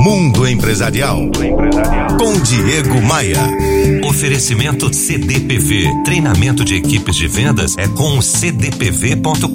Mundo Empresarial. Com Diego Maia. Oferecimento CDPV. Treinamento de equipes de vendas é com cdpv.com.br.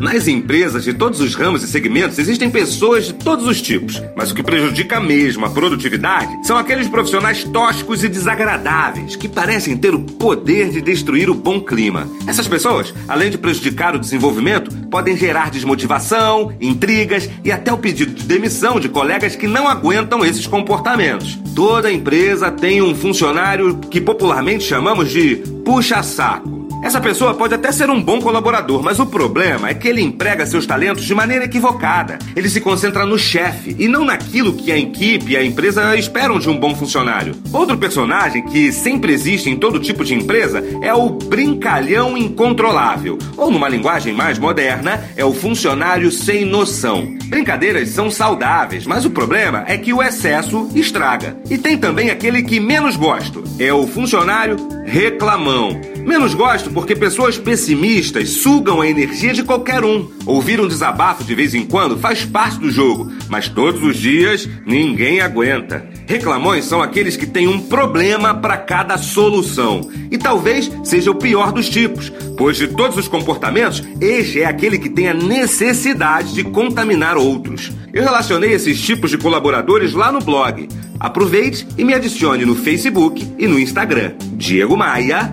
Nas empresas de todos os ramos e segmentos existem pessoas de todos os tipos, mas o que prejudica mesmo a produtividade são aqueles profissionais tóxicos e desagradáveis que parecem ter o poder de destruir o bom clima. Essas pessoas, além de prejudicar o desenvolvimento, podem gerar desmotivação, intrigas e até o pedido de demissão de colegas que não aguentam esses comportamentos. Toda empresa tem um funcionário que popularmente chamamos de puxa-saco. Essa pessoa pode até ser um bom colaborador, mas o problema é que ele emprega seus talentos de maneira equivocada. Ele se concentra no chefe e não naquilo que a equipe e a empresa esperam de um bom funcionário. Outro personagem que sempre existe em todo tipo de empresa é o brincalhão incontrolável, ou numa linguagem mais moderna, é o funcionário sem noção. Brincadeiras são saudáveis, mas o problema é que o excesso estraga. E tem também aquele que menos gosto, é o funcionário reclamão. Menos gosto porque pessoas pessimistas sugam a energia de qualquer um. Ouvir um desabafo de vez em quando faz parte do jogo, mas todos os dias ninguém aguenta. Reclamões são aqueles que têm um problema para cada solução. E talvez seja o pior dos tipos, pois de todos os comportamentos, este é aquele que tem a necessidade de contaminar outros. Eu relacionei esses tipos de colaboradores lá no blog. Aproveite e me adicione no Facebook e no Instagram. Diego Maia